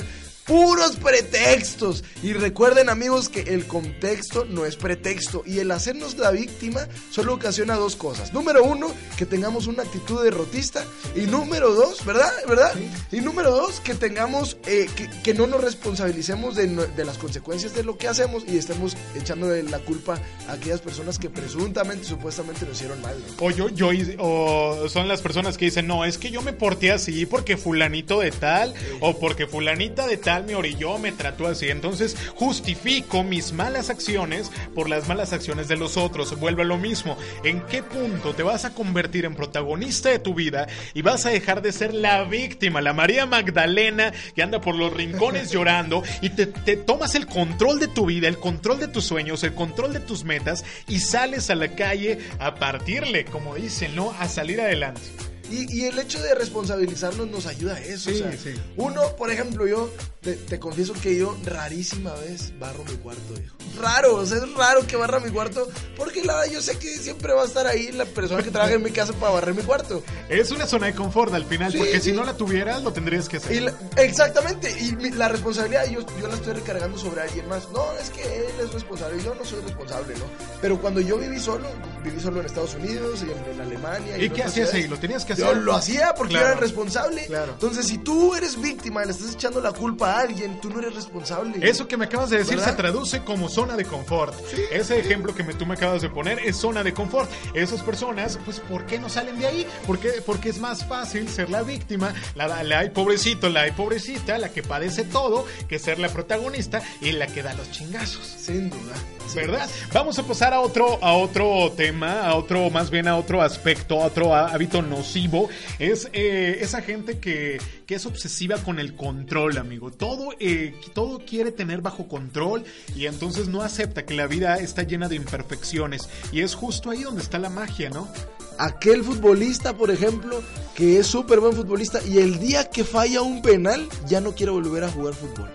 puros pretextos. Y recuerden amigos que el contexto no es pretexto y el hacernos la víctima solo ocasiona dos cosas. Número uno, que tengamos una actitud derrotista y número dos, ¿verdad? ¿Verdad? Y número dos, que tengamos, eh, que, no nos responsabilicemos de, de, las consecuencias de lo que hacemos y estemos echando la culpa a aquellas personas que presuntamente, supuestamente lo hicieron mal. O yo, yo, o son las personas que dicen, no, es que yo me porté así porque fulanito de tal o porque fulanita de tal me orilló, me trató así. Entonces justifico mis malas acciones por las malas acciones de los otros. Vuelve a lo mismo. ¿En qué punto te vas a convertir en protagonista de tu vida y vas a dejar de ser la víctima, la María Magdalena que anda por los rincones llorando y te, te tomas el control de tu vida, el control de tus sueños, el control de tus metas y sales a la calle a partirle, como dicen, ¿no? A salir adelante. Y, el hecho de responsabilizarnos nos ayuda a eso. Uno, por ejemplo, yo te, confieso que yo rarísima vez barro mi cuarto, hijo. Raro, o sea, es raro que barra mi cuarto porque la yo sé que siempre va a estar ahí la persona que trabaja en mi casa para barrer mi cuarto. Es una zona de confort al final, porque si no la tuvieras, lo tendrías que hacer. exactamente, y la responsabilidad yo, yo la estoy recargando sobre alguien más. No, es que él es responsable, yo no soy responsable, ¿no? Pero cuando yo viví solo, viví solo en Estados Unidos y en, Alemania. ¿Y, qué hacías ahí? ¿Lo tenías que hacer? Lo hacía porque yo era el responsable. Claro. Entonces, si tú eres víctima y le estás echando la culpa a alguien, tú no eres responsable. Eso que me acabas de decir se traduce como zona de confort. Ese ejemplo que me, tú me acabas de poner es zona de confort. Esas personas, pues, ¿por qué no salen de ahí? Porque, porque es más fácil ser la víctima, la, la, pobrecito, la pobrecita, la que padece todo, que ser la protagonista y la que da los chingazos. Sin duda. ¿Verdad? Vamos a pasar a otro, a otro tema, a otro, más bien a otro aspecto, a otro hábito nocivo es eh, esa gente que, que, es obsesiva con el control, amigo. Todo, eh, todo quiere tener bajo control y entonces no acepta que la vida está llena de imperfecciones. Y es justo ahí donde está la magia, ¿no? aquel futbolista, por ejemplo, que es súper buen futbolista y el día que falla un penal ya no quiere volver a jugar fútbol.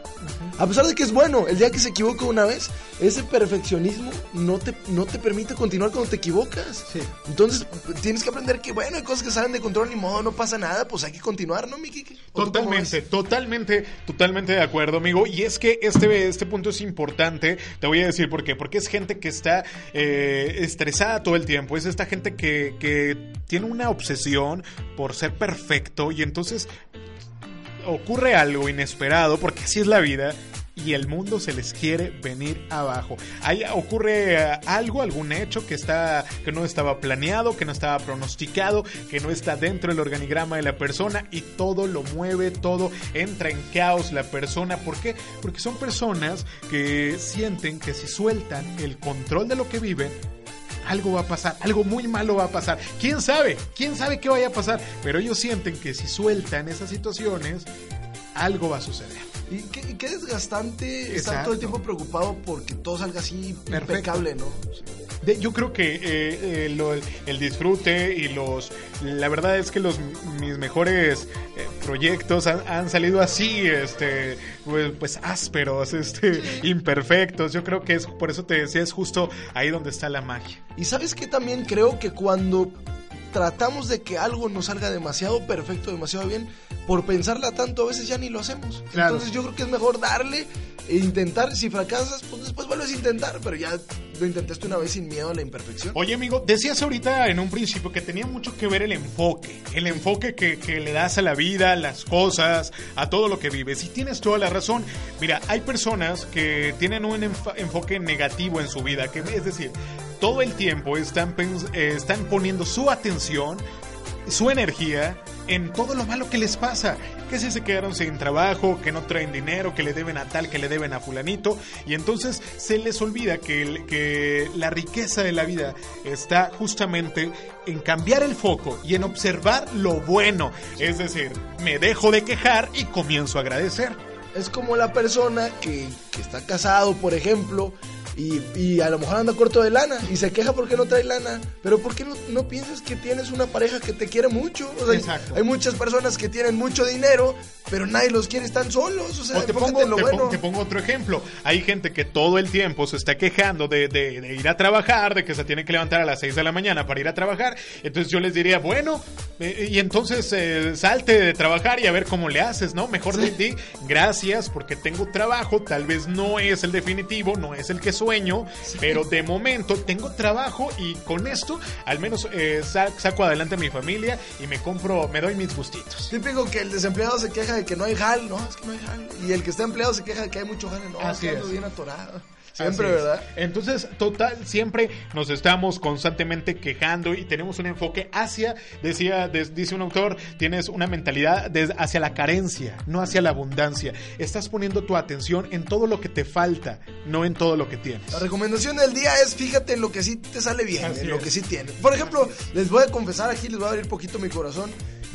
A pesar de que es bueno, el día que se equivoca una vez, ese perfeccionismo no te, no te permite continuar cuando te equivocas. Entonces tienes que aprender que, bueno, hay cosas que salen de control, ni modo, no pasa nada, pues hay que continuar, ¿no, Miki? Totalmente, totalmente, totalmente de acuerdo, amigo. Y es que este, este punto es importante, te voy a decir por qué. Porque es gente que está eh, estresada todo el tiempo, es esta gente que, que tiene una obsesión por ser perfecto y entonces ocurre algo inesperado, porque así es la vida, y el mundo se les quiere venir abajo. Ahí ocurre eh, algo, algún hecho que está que no estaba planeado, que no estaba pronosticado, que no está dentro del organigrama de la persona y todo lo mueve, todo entra en caos la persona, ¿por qué? Porque son personas que sienten que si sueltan el control de lo que viven algo va a pasar, algo muy malo va a pasar. ¿Quién sabe? ¿Quién sabe qué vaya a pasar? Pero ellos sienten que si sueltan esas situaciones, algo va a suceder. Y qué, desgastante estar todo el tiempo preocupado porque todo salga así impecable, ¿no? yo creo que eh, eh, el, disfrute y los... La verdad es que los mis mejores eh, proyectos han, salido así, este, pues, pues, ásperos, este, imperfectos. Yo creo que es, por eso te decía, es justo ahí donde está la magia. Y sabes que también creo que cuando tratamos de que algo nos salga demasiado perfecto, demasiado bien, por pensarla tanto a veces ya ni lo hacemos. Entonces yo creo que es mejor darle e intentar. Si fracasas, pues después vuelves a intentar, pero ya lo intentaste una vez sin miedo a la imperfección. Oye, amigo, decías ahorita en un principio que tenía mucho que ver el enfoque, el enfoque que, que le das a la vida, a las cosas, a todo lo que vives. Y tienes toda la razón. Mira, hay personas que tienen un enfoque negativo en su vida, que es decir, todo el tiempo están, eh, están poniendo su atención, su energía en todo lo malo que les pasa. Que si se quedaron sin trabajo, que no traen dinero, que le deben a tal, que le deben a fulanito. Y entonces se les olvida que, la riqueza de la vida está justamente en cambiar el foco y en observar lo bueno. Es decir, me dejo de quejar y comienzo a agradecer. Es como la persona que está casado, por ejemplo, y, a lo mejor anda corto de lana y se queja porque no trae lana. Pero ¿por qué no, piensas que tienes una pareja que te quiere mucho? Exacto. Hay muchas personas que tienen mucho dinero, pero nadie los quiere, están solos. O sea, te, pongo, te, pongo, otro ejemplo. Hay gente que todo el tiempo se está quejando de, de, ir a trabajar, de que se tiene que levantar a las 6 de la mañana para ir a trabajar. Entonces yo les diría, bueno, eh, y entonces eh, salte de trabajar y a ver cómo le haces, ¿no? Mejor sí. di gracias porque tengo trabajo, tal vez no es el definitivo, no es el que sueño, pero de momento tengo trabajo y con esto al menos eh, saco adelante a mi familia y me compro, me doy mis gustitos. Típico que el desempleado se queja de que no hay jal, no, es que no hay jal. Y el que está empleado se queja de que hay mucho jal, no, Así es bien atorado. Siempre, ¿verdad? Entonces, total, siempre nos estamos constantemente quejando y tenemos un enfoque hacia, decía, dice un autor, tienes una mentalidad hacia la carencia, no hacia la abundancia. Estás poniendo tu atención en todo lo que te falta, no en todo lo que tienes. La recomendación del día es fíjate en lo que sí te sale bien, en lo que sí tienes. Por ejemplo, les voy a confesar aquí, les voy a abrir poquito mi corazón.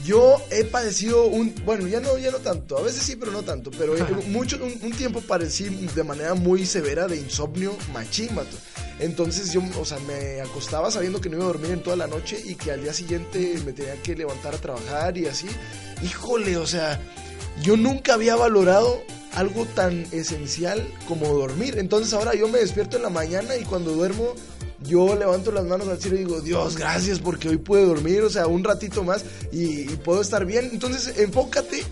Yo he padecido un, bueno, ya no, ya no tanto, a veces sí, pero no tanto, pero mucho, un, tiempo padecí de manera muy severa de insomnio machímato. Entonces yo, o sea, me acostaba sabiendo que no iba a dormir en toda la noche y que al día siguiente me tenía que levantar a trabajar y así. Híjole, o sea, yo nunca había valorado algo tan esencial como dormir. Entonces ahora yo me despierto en la mañana y cuando duermo yo levanto las manos al cielo y digo, Dios, gracias porque hoy puedo dormir, o sea, un ratito más y, puedo estar bien. Entonces, enfócate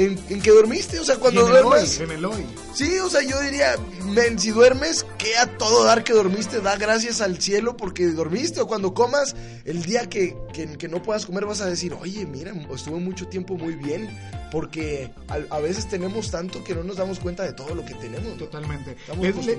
en, que dormiste, o sea, cuando duermes. en el hoy. Sí, o sea, yo diría, men, si duermes, que a todo dar que dormiste, da gracias al cielo porque dormiste. O cuando comas, el día que, que, no puedas comer, vas a decir, oye, mira, estuve mucho tiempo muy bien porque a, veces tenemos tanto que no nos damos cuenta de todo lo que tenemos. Totalmente.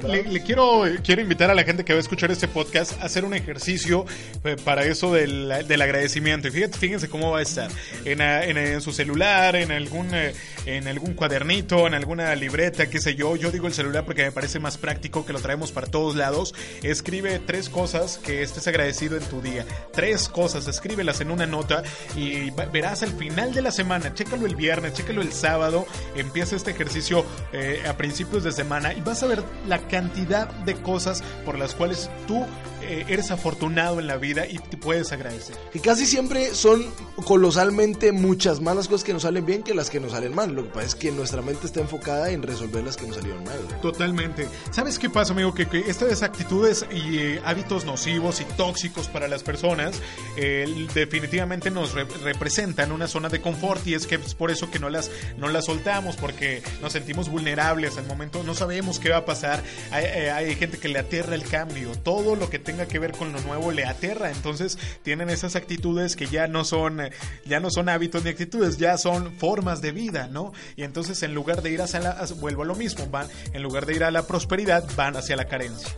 le, quiero, quiero invitar a la gente que va a escuchar este podcast a hacer un ejercicio eh, para eso del, agradecimiento. Y fíjense cómo va a estar. En, en, su celular, en algún, eh, en algún cuadernito, en alguna libreta, qué sé yo. Yo digo el celular porque me parece más práctico que lo traemos para todos lados. Escribe tres cosas que estés agradecido en tu día. Tres cosas, escríbelas en una nota y verás al final de la semana. Chécalo el viernes, chécalo el sábado. Empieza este ejercicio eh, a principios de semana y vas a ver la cantidad de cosas por las cuales tú eh, eres afortunado en la vida y te puedes agradecer. Que casi siempre son colosalmente muchas malas cosas que nos salen bien que las que nos salen mal. Lo que pasa es que nuestra mente está enfocada en resolver las que nos salieron mal. Totalmente. ¿Sabes qué pasa, amigo? Que, estas actitudes y eh, hábitos nocivos y tóxicos para las personas eh, definitivamente nos representan una zona de confort y es que es por eso que no las, no las soltamos porque nos sentimos vulnerables al momento, no sabemos qué va a pasar. Hay, hay gente que le aterra el cambio. Todo lo que tenga que ver con lo nuevo le aterra. Entonces tienen esas actitudes que ya no son, ya no son hábitos ni actitudes, ya son formas de vida, ¿no? Y entonces en lugar de ir hacia la, vuelvo a lo mismo, van, en lugar de ir a la prosperidad, van hacia la carencia.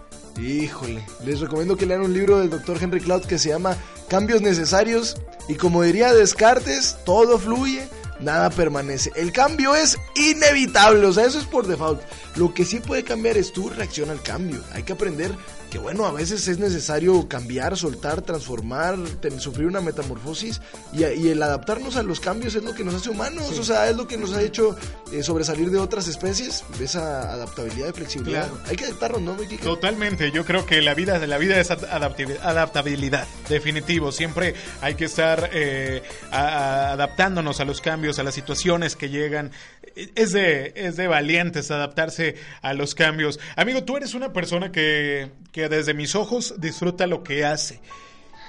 Híjole, les recomiendo que lean un libro del doctor Henry Cloud que se llama Cambios Necesarios y como diría Descartes, todo fluye, nada permanece. El cambio es inevitable, o sea, eso es por default. Lo que sí puede cambiar es tu reacción al cambio. Hay que aprender que bueno, a veces es necesario cambiar, soltar, transformar, sufrir una metamorfosis y, el adaptarnos a los cambios es lo que nos hace humanos, o sea, es lo que nos ha hecho eh, sobresalir de otras especies, esa adaptabilidad y flexibilidad. Hay que adaptarnos, ¿no, Totalmente, yo creo que la vida, la vida es adaptabilidad, definitivo, siempre hay que estar eh, adaptándonos a los cambios, a las situaciones que llegan. Es de, es de valientes adaptarse a los cambios. Amigo, tú eres una persona que desde mis ojos disfruta lo que hace.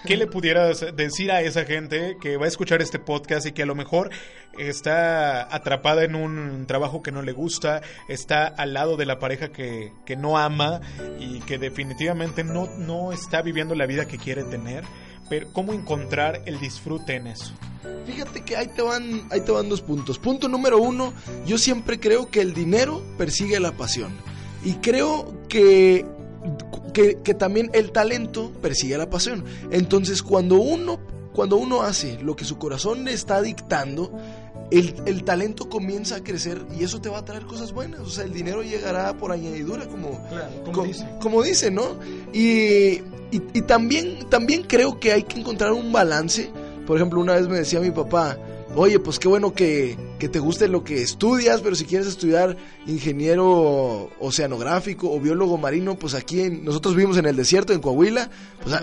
¿Qué le pudieras decir a esa gente que va a escuchar este podcast y que a lo mejor está atrapada en un trabajo que no le gusta, está al lado de la pareja que, que no ama y que definitivamente no, no está viviendo la vida que quiere tener? Pero ¿cómo encontrar el disfrute en eso? Fíjate que ahí te van, ahí te van dos puntos. Punto número uno, yo siempre creo que el dinero persigue la pasión. Y creo que que, también el talento persigue la pasión. Entonces, cuando uno, cuando uno hace lo que su corazón le está dictando, el, talento comienza a crecer y eso te va a traer cosas buenas. O sea, el dinero llegará por añadidura, como, como, dice. ¿no? Y, y, también, también creo que hay que encontrar un balance. Por ejemplo, una vez me decía mi papá, oye, pues qué bueno que, que, te guste lo que estudias, pero si quieres estudiar ingeniero oceanográfico o biólogo marino, pues aquí nosotros vivimos en el desierto, en Coahuila, pues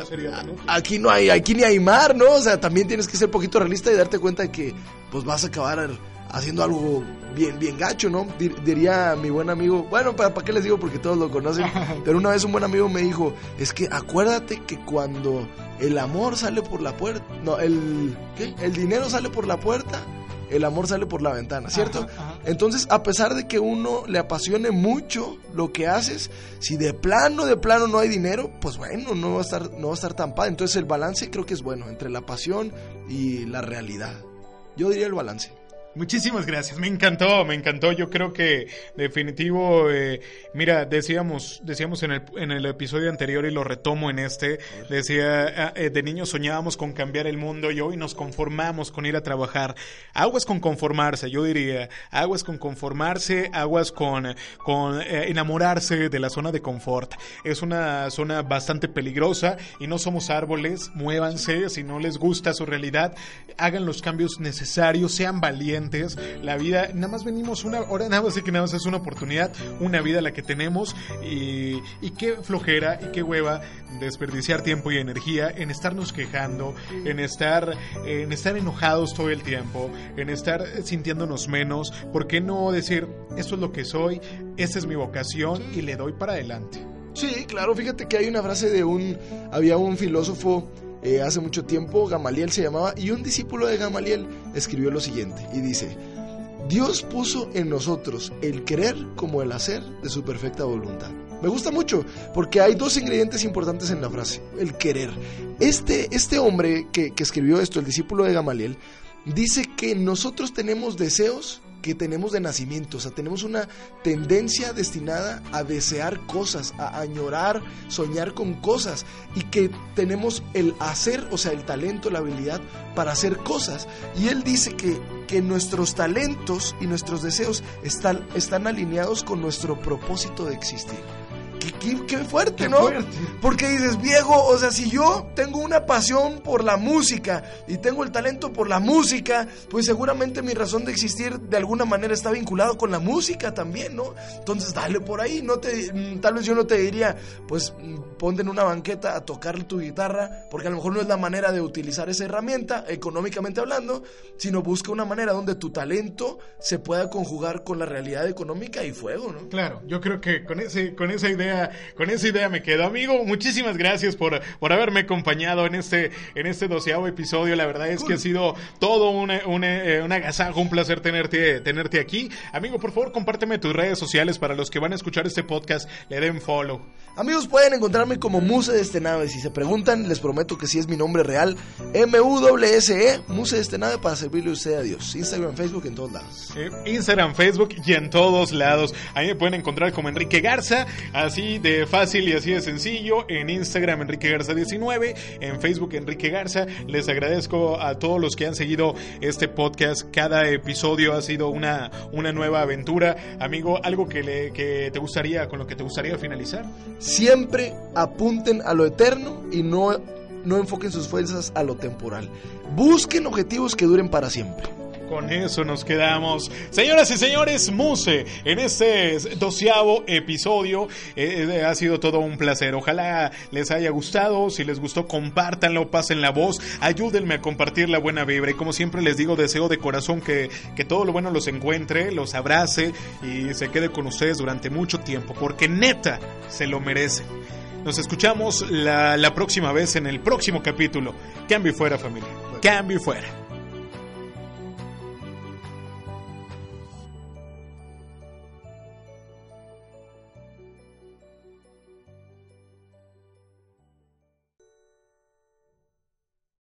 aquí no hay, aquí ni hay mar, ¿no? O sea, también tienes que ser poquito realista y darte cuenta de que pues vas a acabar haciendo algo bien, bien gacho, ¿no? diría mi buen amigo, bueno, ¿para, ¿para qué les digo? Porque todos lo conocen, pero una vez un buen amigo me dijo, es que acuérdate que cuando el amor sale por la puerta, no, el, ¿qué? El dinero sale por la puerta, el amor sale por la ventana, ¿cierto? Entonces, a pesar de que uno le apasione mucho lo que haces, si de plano, de plano no hay dinero, pues bueno, no va a estar, no va a estar tan padre. Entonces, el balance creo que es bueno entre la pasión y la realidad. Yo diría el balance. Muchísimas gracias, me encantó, me encantó. Yo creo que definitivo, eh, mira, decíamos, decíamos en el, en el episodio anterior y lo retomo en este, decía, ah, eh, de niños soñábamos con cambiar el mundo y hoy nos conformamos con ir a trabajar. Aguas con conformarse, yo diría, aguas con conformarse, aguas con, con eh, enamorarse de la zona de confort. Es una zona bastante peligrosa y no somos árboles, muévanse, si no les gusta su realidad, hagan los cambios necesarios, sean valientes la vida, nada más venimos una hora, nada más que nada más es una oportunidad, una vida la que tenemos y, qué flojera y qué hueva desperdiciar tiempo y energía en estarnos quejando, en estar, en estar enojados todo el tiempo, en estar sintiéndonos menos. ¿Por qué no decir, esto es lo que soy, esta es mi vocación y le doy para adelante? Sí, claro, fíjate que hay una frase de un, había un filósofo eh, hace mucho tiempo, Gamaliel se llamaba, y un discípulo de Gamaliel escribió lo siguiente, y dice, Dios puso en nosotros el querer como el hacer de su perfecta voluntad. Me gusta mucho porque hay dos ingredientes importantes en la frase, el querer. Este, este hombre que, que escribió esto, el discípulo de Gamaliel, dice que nosotros tenemos deseos que tenemos de nacimiento, o sea, tenemos una tendencia destinada a desear cosas, a añorar, soñar con cosas y que tenemos el hacer, o sea, el talento, la habilidad para hacer cosas. Y él dice que que nuestros talentos y nuestros deseos están, están alineados con nuestro propósito de existir. Qué, qué- fuerte, Qué ¿no? fuerte. Porque dices, viejo, o sea, si yo tengo una pasión por la música y tengo el talento por la música, pues seguramente mi razón de existir de alguna manera está vinculado con la música también, ¿no? Entonces dale por ahí, no te, mm, tal vez yo no te diría, pues mm, ponte en una banqueta a tocar tu guitarra, porque a lo mejor no es la manera de utilizar esa herramienta, económicamente hablando, sino busca una manera donde tu talento se pueda conjugar con la realidad económica y fuego, ¿no? Claro, yo creo que con ese, con esa idea, con esa idea me quedo. Amigo, muchísimas gracias por, por haberme acompañado en este, en este doceavo episodio. La verdad es que ha sido todo un, un, eh, un agasajo, un placer tenerte, tenerte aquí. Amigo, por favor, compárteme tus redes sociales para los que van a escuchar este podcast, le den follow. Amigos, pueden encontrarme como Muse de este nave. Si se preguntan, les prometo que sí es mi nombre real. M-U-S-E, Muse de este nave para servirle a usted a Dios. Instagram, Facebook, en todos lados. Eh, Instagram, Facebook y en todos lados. Ahí me pueden encontrar como Enrique Garza, así de fácil y así de sencillo. En Instagram, Enrique Garza 19, en Facebook, Enrique Garza. Les agradezco a todos los que han seguido este podcast. Cada episodio ha sido una, una nueva aventura. Amigo, algo que, le, que te gustaría, con lo que te gustaría finalizar. Siempre apunten a lo eterno y no, no enfoquen sus fuerzas a lo temporal. Busquen objetivos que duren para siempre. Con eso nos quedamos. Señoras y señores, Muse, en este doceavo episodio eh, eh, ha sido todo un placer. Ojalá les haya gustado. Si les gustó, compártanlo, pasen la voz, ayúdenme a compartir la buena vibra. Y como siempre les digo, deseo de corazón que, que todo lo bueno los encuentre, los abrace y se quede con ustedes durante mucho tiempo, porque neta se lo merecen. Nos escuchamos la, la próxima vez en el próximo capítulo. Cambio y fuera, familia. Cambio y fuera.